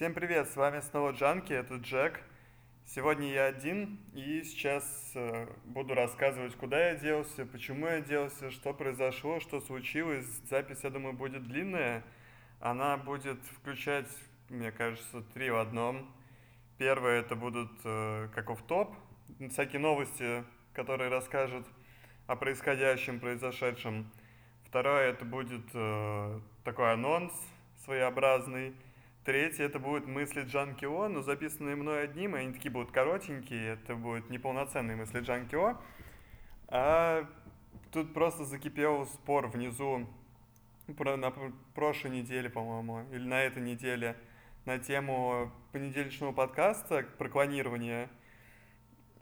Всем привет, с вами снова Джанки, это Джек. Сегодня я один, и сейчас э, буду рассказывать, куда я делся, почему я делся, что произошло, что случилось. Запись, я думаю, будет длинная. Она будет включать, мне кажется, три в одном. Первое это будут э, каков топ, всякие новости, которые расскажут о происходящем, произошедшем. Второе это будет э, такой анонс своеобразный. Третье это будут мысли Джанкио, но записанные мной одним, и они такие будут коротенькие, это будут неполноценные мысли Джанкио. А тут просто закипел спор внизу про, на прошлой неделе, по-моему, или на этой неделе, на тему понедельничного подкаста про клонирование.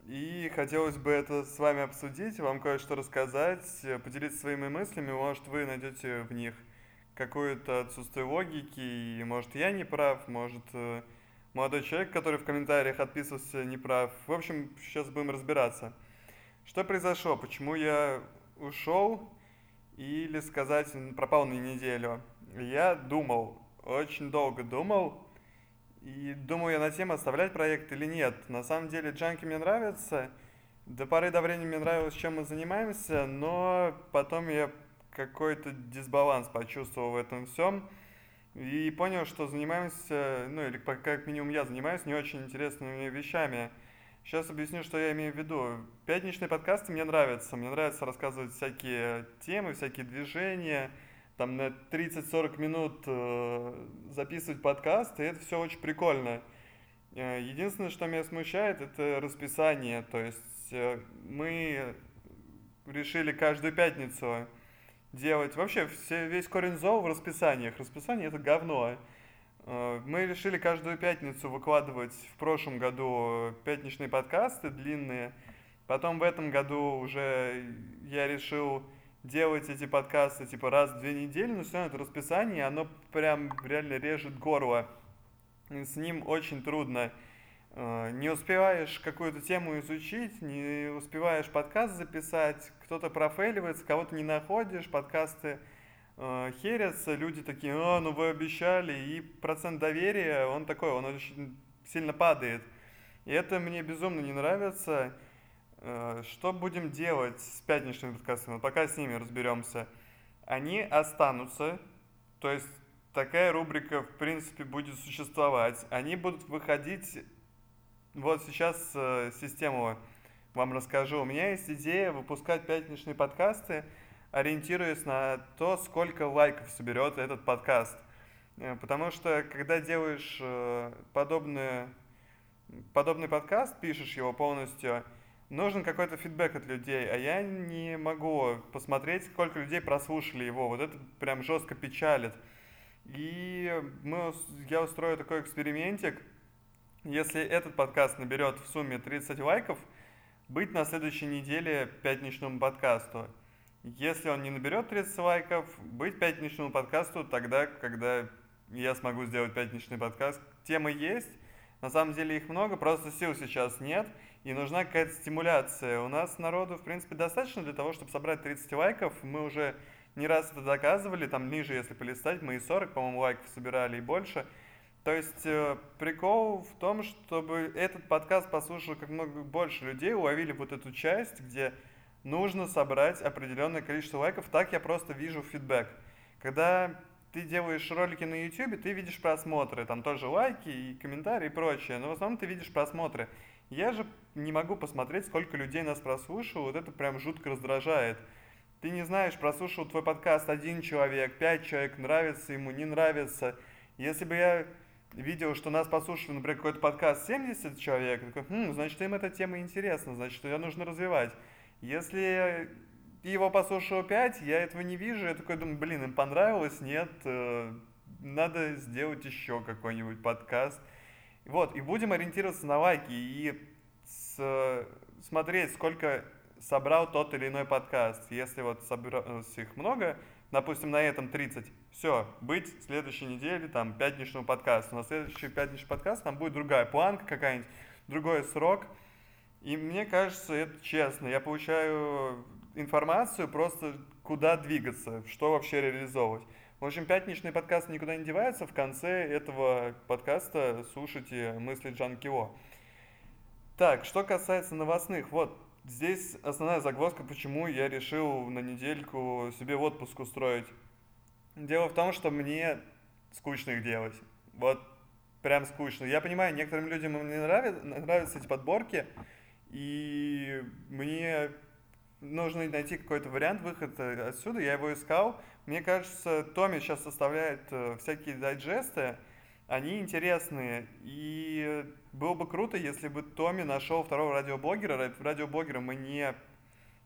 И хотелось бы это с вами обсудить, вам кое-что рассказать, поделиться своими мыслями, может вы найдете в них какое-то отсутствие логики, и может я не прав, может э, молодой человек, который в комментариях отписывался, не прав. В общем, сейчас будем разбираться. Что произошло, почему я ушел, или сказать, пропал на неделю. Я думал, очень долго думал, и думал я на тему, оставлять проект или нет. На самом деле, джанки мне нравятся, до поры до времени мне нравилось, чем мы занимаемся, но потом я какой-то дисбаланс почувствовал в этом всем. И понял, что занимаемся, ну или как минимум я занимаюсь не очень интересными вещами. Сейчас объясню, что я имею в виду. Пятничные подкасты мне нравятся. Мне нравится рассказывать всякие темы, всякие движения. Там на 30-40 минут э, записывать подкасты, и это все очень прикольно. Э, единственное, что меня смущает, это расписание. То есть э, мы решили каждую пятницу делать. Вообще, все, весь корень зол в расписаниях. Расписание это говно. Э, мы решили каждую пятницу выкладывать в прошлом году пятничные подкасты длинные. Потом в этом году уже я решил делать эти подкасты типа раз в две недели, но все равно это расписание, оно прям реально режет горло. С ним очень трудно. Э, не успеваешь какую-то тему изучить, не успеваешь подкаст записать, кто-то профейливается, кого-то не находишь, подкасты э, херятся, люди такие, а, ну вы обещали, и процент доверия, он такой, он очень сильно падает. И это мне безумно не нравится. Э, что будем делать с пятничными подкастами? Пока с ними разберемся. Они останутся, то есть такая рубрика, в принципе, будет существовать. Они будут выходить вот сейчас э, систему вам расскажу. У меня есть идея выпускать пятничные подкасты, ориентируясь на то, сколько лайков соберет этот подкаст. Э, потому что, когда делаешь э, подобную, подобный подкаст, пишешь его полностью, нужен какой-то фидбэк от людей, а я не могу посмотреть, сколько людей прослушали его. Вот это прям жестко печалит. И мы, я устрою такой экспериментик – если этот подкаст наберет в сумме 30 лайков, быть на следующей неделе пятничному подкасту. Если он не наберет 30 лайков, быть пятничному подкасту тогда, когда я смогу сделать пятничный подкаст. Темы есть, на самом деле их много, просто сил сейчас нет, и нужна какая-то стимуляция. У нас народу, в принципе, достаточно для того, чтобы собрать 30 лайков. Мы уже не раз это доказывали, там ниже, если полистать, мы и 40, по-моему, лайков собирали и больше – то есть э, прикол в том, чтобы этот подкаст послушал как много больше людей, уловили вот эту часть, где нужно собрать определенное количество лайков. Так я просто вижу фидбэк. Когда ты делаешь ролики на YouTube, ты видишь просмотры, там тоже лайки и комментарии и прочее, но в основном ты видишь просмотры. Я же не могу посмотреть, сколько людей нас прослушало, вот это прям жутко раздражает. Ты не знаешь, прослушал твой подкаст один человек, пять человек, нравится ему, не нравится. Если бы я видел, что нас послушали, например, какой-то подкаст 70 человек, такой, хм, значит, им эта тема интересна, значит, ее нужно развивать. Если его послушало 5, я этого не вижу, я такой думаю, блин, им понравилось, нет, э, надо сделать еще какой-нибудь подкаст. Вот, и будем ориентироваться на лайки и с, смотреть, сколько собрал тот или иной подкаст. Если вот собралось их много, допустим, на этом 30, все, быть в следующей неделе, там, пятничного подкаста. На следующий пятничный подкаст там будет другая планка какая-нибудь, другой срок. И мне кажется, это честно. Я получаю информацию просто, куда двигаться, что вообще реализовывать. В общем, пятничный подкаст никуда не девается. В конце этого подкаста слушайте мысли Джан Кио. Так, что касается новостных, вот здесь основная загвоздка, почему я решил на недельку себе отпуск устроить. Дело в том, что мне скучно их делать. Вот прям скучно. Я понимаю, некоторым людям не нравятся, нравятся эти подборки, и мне нужно найти какой-то вариант выхода отсюда. Я его искал. Мне кажется, Томми сейчас составляет э, всякие дайджесты, они интересные. И было бы круто, если бы Томми нашел второго радиоблогера. Радиоблогера мы не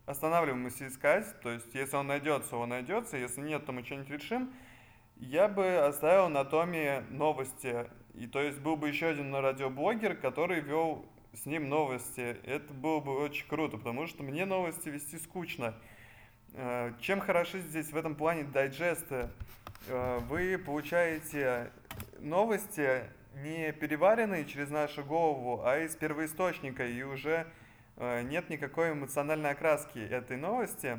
останавливаемся искать. То есть, если он найдется, он найдется. Если нет, то мы что-нибудь решим. Я бы оставил на Томе новости. И то есть был бы еще один радиоблогер, который вел с ним новости. Это было бы очень круто, потому что мне новости вести скучно. Э, чем хороши здесь в этом плане дайджесты? Э, вы получаете новости не переваренные через нашу голову, а из первоисточника, и уже нет никакой эмоциональной окраски этой новости.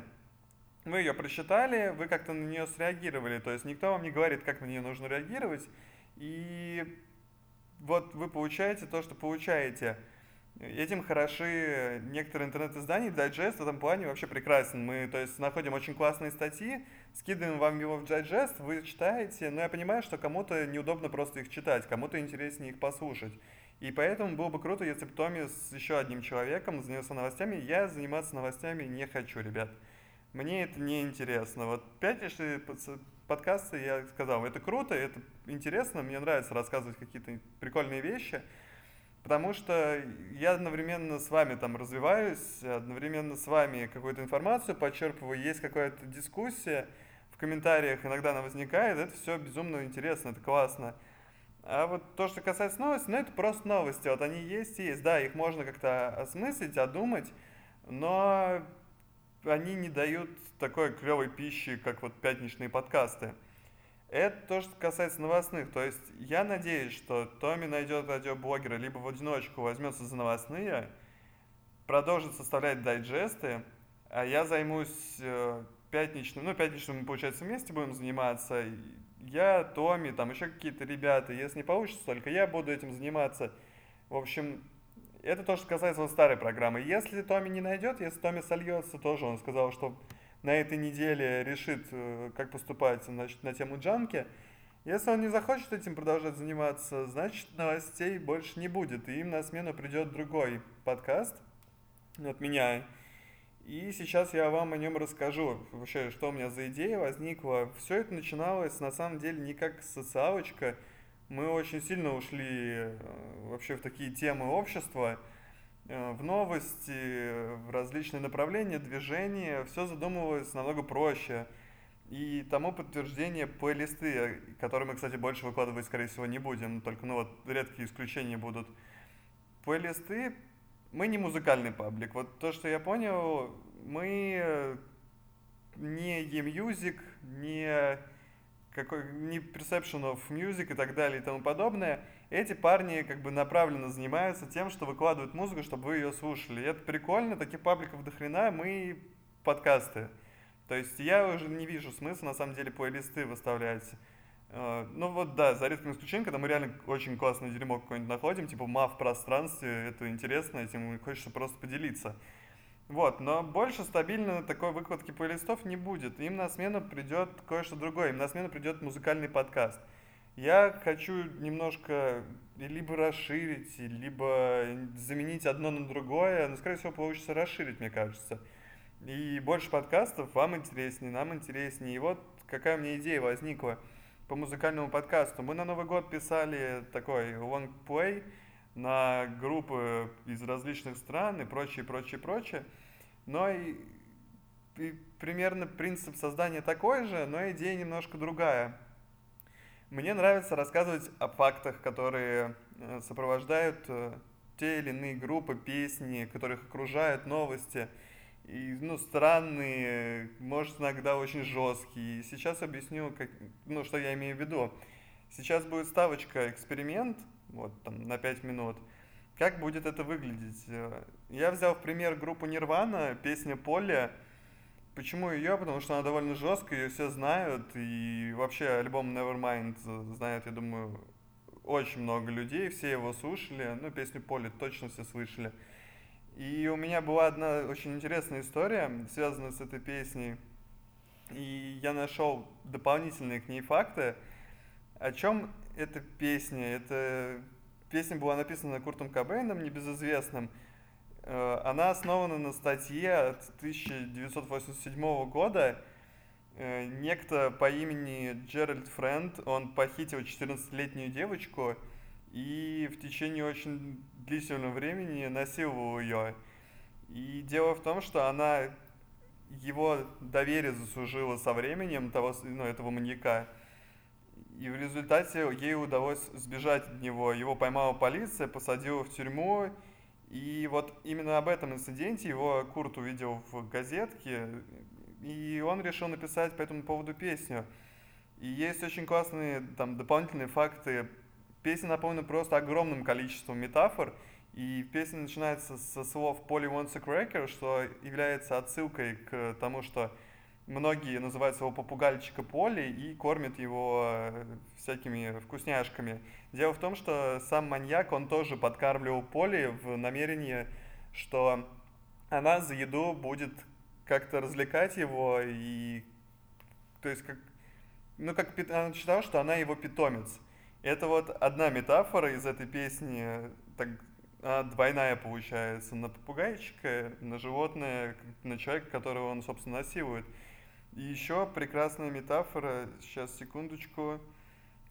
Вы ее прочитали, вы как-то на нее среагировали, то есть никто вам не говорит, как на нее нужно реагировать, и вот вы получаете то, что получаете – Этим хороши некоторые интернет-издания, дайджест в этом плане вообще прекрасен. Мы, то есть, находим очень классные статьи, скидываем вам его в дайджест, вы читаете, но я понимаю, что кому-то неудобно просто их читать, кому-то интереснее их послушать. И поэтому было бы круто, если бы Томми с еще одним человеком занялся новостями. Я заниматься новостями не хочу, ребят. Мне это не интересно. Вот пятничные подкасты, я сказал, это круто, это интересно, мне нравится рассказывать какие-то прикольные вещи – Потому что я одновременно с вами там развиваюсь, одновременно с вами какую-то информацию подчерпываю, есть какая-то дискуссия, в комментариях иногда она возникает, это все безумно интересно, это классно. А вот то, что касается новостей, ну это просто новости, вот они есть и есть, да, их можно как-то осмыслить, одумать, но они не дают такой клевой пищи, как вот пятничные подкасты. Это то, что касается новостных. То есть я надеюсь, что Томми найдет радиоблогера, либо в одиночку возьмется за новостные, продолжит составлять дайджесты, а я займусь э, пятничным, ну, пятничным мы, получается, вместе будем заниматься. Я, Томми, там еще какие-то ребята. Если не получится, только я буду этим заниматься. В общем, это то, что касается вот старой программы. Если Томми не найдет, если Томми сольется, тоже он сказал, что на этой неделе решит, э, как поступать значит, на тему джанки, если он не захочет этим продолжать заниматься, значит новостей больше не будет, и им на смену придет другой подкаст от меня. И сейчас я вам о нем расскажу, вообще, что у меня за идея возникла. Все это начиналось, на самом деле, не как социалочка. Мы очень сильно ушли э, вообще в такие темы общества – Э, в новости, в различные направления движения, все задумывалось намного проще. И тому подтверждение плейлисты, которые мы, кстати, больше выкладывать, скорее всего, не будем, только, ну вот, редкие исключения будут. Плейлисты, мы не музыкальный паблик. Вот то, что я понял, мы не e-music, не какой, не perception of music и так далее и тому подобное – эти парни как бы направленно занимаются тем, что выкладывают музыку, чтобы вы ее слушали. И это прикольно, таких пабликов до хрена, мы подкасты. То есть я уже не вижу смысла на самом деле плейлисты выставлять. Э, ну вот да, за редким исключением, когда мы реально очень классное дерьмо какое-нибудь находим, типа ма в пространстве, это интересно, этим хочется просто поделиться. Вот, но больше стабильно такой выкладки плейлистов не будет. Им на смену придет кое-что другое, им на смену придет музыкальный подкаст. Я хочу немножко либо расширить, либо заменить одно на другое, но, скорее всего, получится расширить, мне кажется. И больше подкастов вам интереснее, нам интереснее. И вот какая у меня идея возникла по музыкальному подкасту. Мы на Новый год писали такой long play на группы из различных стран и прочее, прочее, прочее. Но и, и примерно принцип создания такой же, но идея немножко другая. Мне нравится рассказывать о фактах, которые э, сопровождают э, те или иные группы, песни, которых окружают новости. И, ну, странные, может, иногда очень жесткие. И сейчас объясню, как, ну, что я имею в виду. Сейчас будет ставочка эксперимент, вот там на 5 минут. Как будет это выглядеть? Э, я взял в пример группу Нирвана, песня Поле. почему ее? Потому что она довольно жесткая, ее все знают, и вообще альбом Nevermind знает, я думаю, очень много людей, все его слушали, ну, песню Поли точно все слышали. И у меня была одна очень интересная история, связанная с этой песней, и я нашел дополнительные к ней факты. О чем эта песня? Эта песня была написана Куртом Кобейном, небезызвестным, Э, она основана на статье от 1987 года. Э, некто по имени Джеральд Френд, он похитил 14-летнюю девочку и в течение очень длительного времени насиловал ее. И дело в том, что она его доверие заслужила со временем того, ну, этого маньяка. И в результате ей удалось сбежать от него. Его поймала полиция, посадила в тюрьму, и вот именно об этом инциденте его Курт увидел в газетке, и он решил написать по этому поводу песню. И есть очень классные там дополнительные факты. Песня наполнена просто огромным количеством метафор, и песня начинается со слов «Polly wants a cracker», что является отсылкой к тому, что многие называют своего попугальчика Поли и кормят его э, всякими вкусняшками. Дело в том, что сам маньяк, он тоже подкармливал Поли в намерении, что она за еду будет как-то развлекать его и то есть как ну как она считала, что она его питомец. Это вот одна метафора из этой песни, так она двойная получается, на попугайчика, на животное, на человека, которого он, собственно, насилует. И еще прекрасная метафора, сейчас секундочку,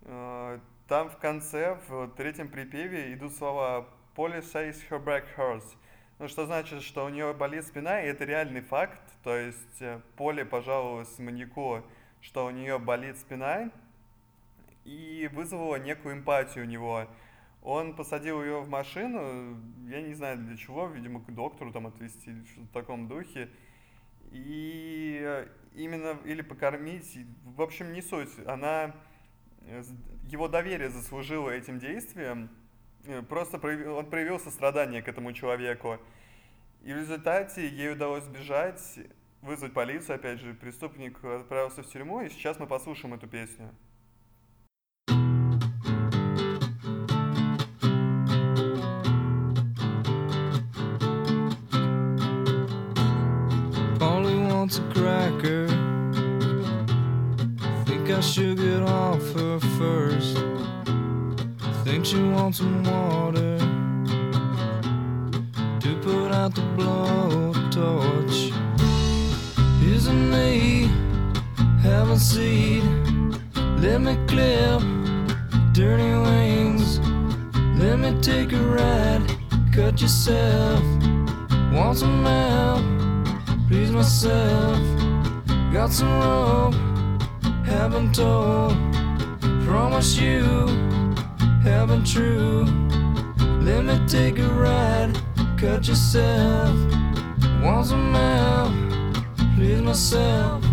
э, там в конце, в третьем припеве идут слова «Polly says her back hurts», ну, что значит, что у нее болит спина, и это реальный факт, то есть э, Поли пожаловалась маньяку, что у нее болит спина, и вызвала некую эмпатию у него. Он посадил ее в машину, я не знаю для чего, видимо, к доктору там отвезти или что-то в таком духе, и э, именно или покормить, в общем, не суть. Она, э, его доверие заслужило этим действием, э, просто проявил, он проявил сострадание к этому человеку. И в результате ей удалось сбежать, вызвать полицию, опять же, преступник отправился в тюрьму, и сейчас мы послушаем эту песню. Should get off her first. Think she wants some water to put out the blowtorch. Isn't me having seed? Let me clip dirty wings. Let me take a ride. Cut yourself. Want some help? please myself. Got some rope, haven't told. Promise you, haven't true. Let me take a ride, cut yourself. Once a help, please myself.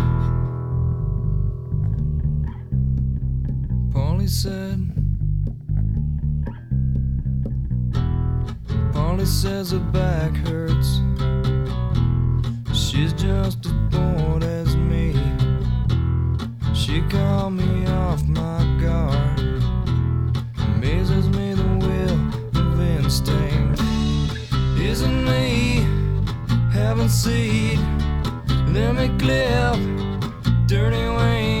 Polly said. Molly says her back hurts. She's just as bored as me. She called me off my guard. Amazes me the will of instinct. Isn't me having seed? Let me clip dirty wings.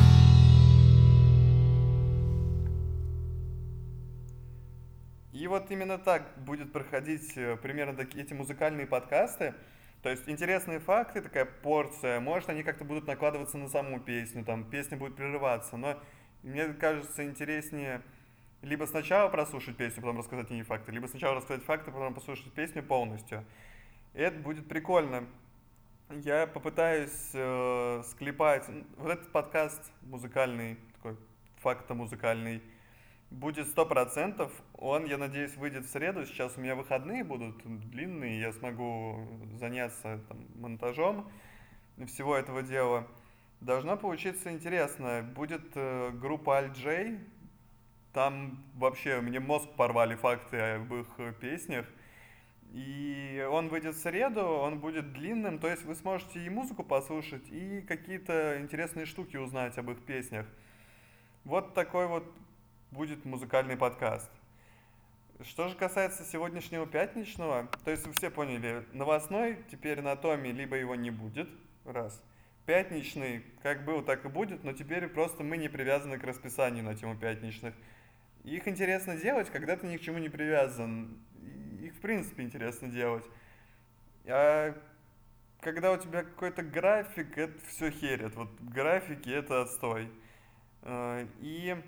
Именно так будет проходить э, примерно такие эти музыкальные подкасты. То есть интересные факты, такая порция, может они как-то будут накладываться на саму песню, там песня будет прерываться, но мне кажется интереснее либо сначала прослушать песню, потом рассказать о факты, либо сначала рассказать факты, потом послушать песню полностью. И это будет прикольно. Я попытаюсь э, склепать вот этот подкаст музыкальный, такой факто-музыкальный, будет сто процентов. Он, я надеюсь, выйдет в среду. Сейчас у меня выходные будут длинные, я смогу заняться там, монтажом всего этого дела. Должно получиться интересно. Будет э, группа Alt-J. Там вообще мне мозг порвали факты об их песнях. И он выйдет в среду, он будет длинным, то есть вы сможете и музыку послушать, и какие-то интересные штуки узнать об их песнях. Вот такой вот будет музыкальный подкаст. Что же касается сегодняшнего пятничного, то есть вы все поняли, новостной теперь на Томе либо его не будет, раз. Пятничный как был, так и будет, но теперь просто мы не привязаны к расписанию на тему пятничных. Их интересно делать, когда ты ни к чему не привязан. Их в принципе интересно делать. А когда у тебя какой-то график, это все херит. Вот графики это отстой. А, и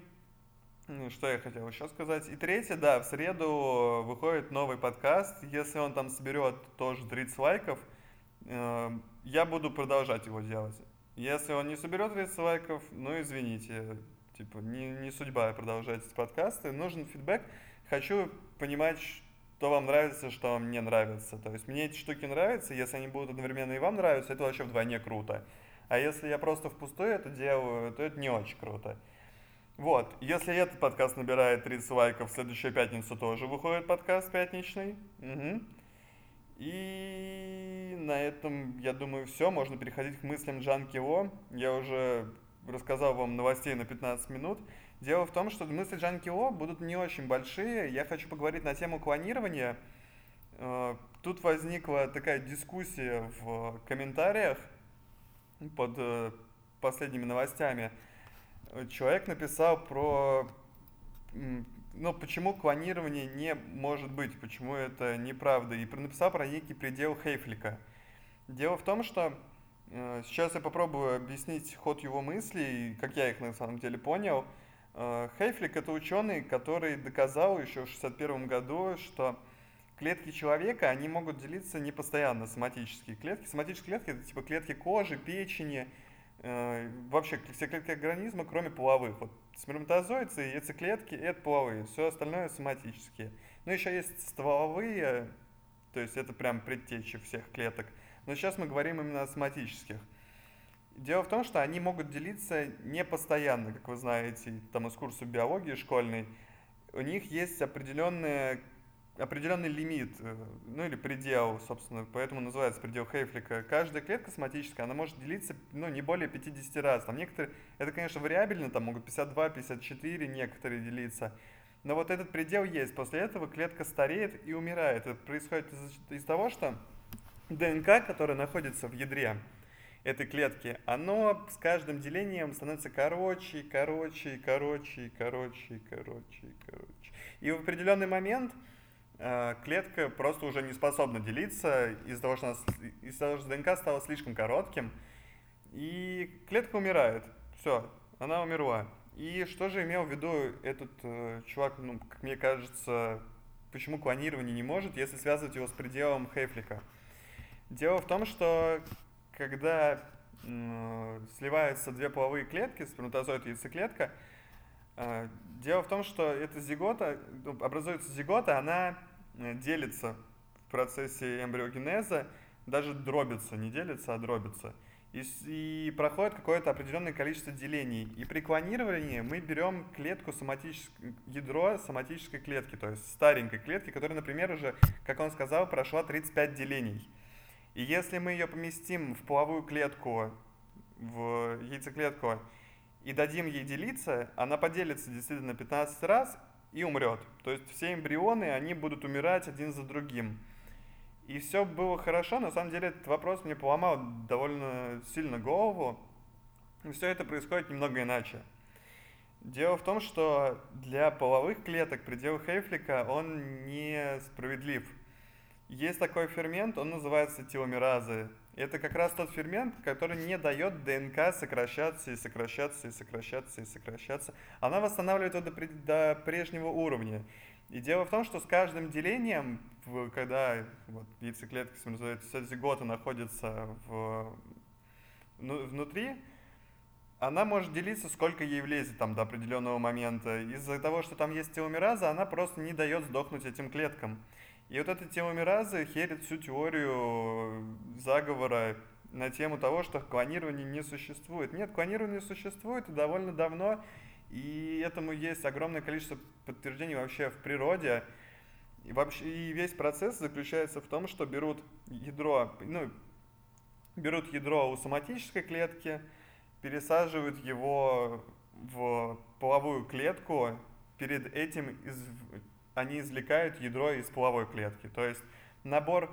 что я хотел еще сказать? И третье, да, в среду выходит новый подкаст. Если он там соберет тоже 30 лайков, э, я буду продолжать его делать. Если он не соберет 30 лайков, ну извините, типа не, не судьба продолжать эти подкасты. Нужен фидбэк. Хочу понимать, что вам нравится, что вам не нравится. То есть мне эти штуки нравятся, если они будут одновременно и вам нравятся, это вообще вдвойне круто. А если я просто впустую это делаю, то это не очень круто. Вот, если этот подкаст набирает 30 лайков, в следующую пятницу тоже выходит подкаст пятничный. Угу. И на этом, я думаю, все. Можно переходить к мыслям Джанки О. Я уже рассказал вам новостей на 15 минут. Дело в том, что мысли Джанки О будут не очень большие. Я хочу поговорить на тему клонирования. Э, тут возникла такая дискуссия в комментариях под э, последними новостями человек написал про, ну, почему клонирование не может быть, почему это неправда, и написал про некий предел Хейфлика. Дело в том, что э, сейчас я попробую объяснить ход его мыслей, как я их на самом деле понял. Э, Хейфлик это ученый, который доказал еще в 61 году, что клетки человека, они могут делиться не постоянно, соматические клетки. Соматические клетки это типа клетки кожи, печени, вообще все клетки организма, кроме половых. Вот сперматозоиды и яйцеклетки – это половые, все остальное соматические. Но еще есть стволовые, то есть это прям предтечи всех клеток. Но сейчас мы говорим именно о соматических. Дело в том, что они могут делиться не постоянно, как вы знаете, там из курса биологии школьной. У них есть определенная определенный лимит, э, ну или предел, собственно, поэтому называется предел Хейфлика. Каждая клетка соматическая, она может делиться ну, не более 50 раз. Там некоторые, это, конечно, вариабельно, там могут 52, 54 некоторые делиться. Но вот этот предел есть. После этого клетка стареет и умирает. Это происходит из, из того, что ДНК, которая находится в ядре этой клетки, оно с каждым делением становится короче, короче, короче, короче, короче, короче. И в определенный момент клетка просто уже не способна делиться из-за того, что, из того, что ДНК стало слишком коротким, и клетка умирает. Все, она умерла. И что же имел в виду этот э, чувак, ну, как мне кажется, почему клонирование не может, если связывать его с пределом Хейфлика? Дело в том, что когда э, сливаются две половые клетки, сперматозоид и яйцеклетка, э, дело в том, что эта зигота, ну, образуется зигота, она Э, делится в процессе эмбриогенеза, даже дробится, не делится, а дробится. и, и проходит какое-то определенное количество делений. И при клонировании мы берем клетку соматическое, ядро соматической клетки, то есть старенькой клетки, которая, например, уже, как он сказал, прошла 35 делений. И если мы ее поместим в половую клетку, в яйцеклетку, и дадим ей делиться, она поделится действительно 15 раз и умрет. То есть все эмбрионы, они будут умирать один за другим. И все было хорошо, на самом деле этот вопрос мне поломал довольно сильно голову. Все это происходит немного иначе. Дело в том, что для половых клеток предел Хейфлика он несправедлив. Есть такой фермент, он называется теломеразы. Это как раз тот фермент, который не дает ДНК сокращаться и сокращаться и сокращаться и сокращаться. Она восстанавливает его до, до прежнего уровня. И дело в том, что с каждым делением, когда вот, яйцеклетка сперматозоида находится в, ну, внутри, она может делиться, сколько ей влезет там до определенного момента. Из-за того, что там есть теломераза, она просто не дает сдохнуть этим клеткам. И вот эта теломераза херит всю теорию заговора на тему того, что клонирование не существует. Нет, клонирование существует довольно давно, и этому есть огромное количество подтверждений вообще в природе. И вообще и весь процесс заключается в том, что берут ядро, ну, берут ядро у соматической клетки, пересаживают его в половую клетку, перед этим из, они извлекают ядро из половой клетки. То есть набор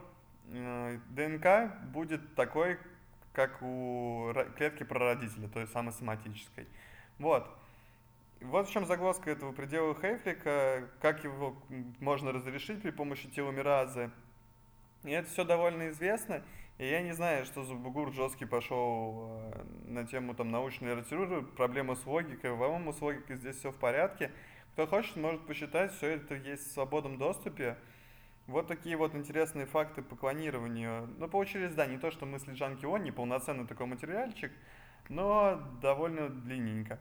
э, ДНК будет такой, как у клетки прародителя, то есть самосоматической. Вот. Вот в чем загвоздка этого предела Хейфлика, как его можно разрешить при помощи теломеразы. И это все довольно известно. И я не знаю, что за бугур жесткий пошел э, на тему там, научной литературы, проблема с логикой. По-моему, с логикой здесь все в порядке. Кто хочет, может посчитать, все это есть в свободном доступе. Вот такие вот интересные факты по клонированию. Ну, получились, да, не то, что мысли Джанки Он, не полноценный такой материальчик, но довольно длинненько.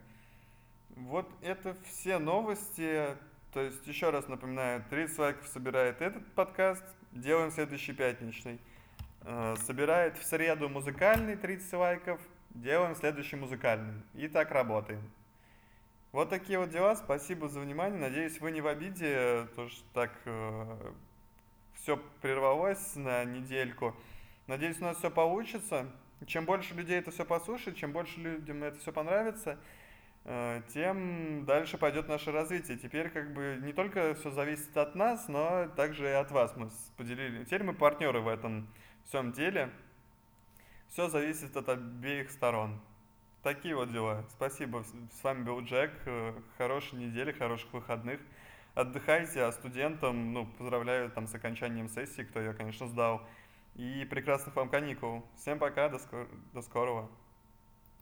Вот это все новости. То есть, еще раз напоминаю, 30 лайков собирает этот подкаст, делаем следующий пятничный. Э, собирает в среду музыкальный 30 лайков, делаем следующий музыкальный. И так работаем. Вот такие вот дела. Спасибо за внимание. Надеюсь, вы не в обиде, то что так э, все прервалось на недельку. Надеюсь, у нас все получится. Чем больше людей это все послушает, чем больше людям это все понравится, Э, тем дальше пойдет наше развитие. Теперь как бы не только все зависит от нас, но также и от вас мы поделили. Теперь мы партнеры в этом всем деле. Все зависит от обеих сторон. Такие вот дела. Спасибо. С вами был Джек. Э, хорошей недели, хороших выходных. Отдыхайте, а студентам, ну, поздравляю там с окончанием сессии, кто ее, конечно, сдал. И прекрасных вам каникул. Всем пока, до, скор- до скорого.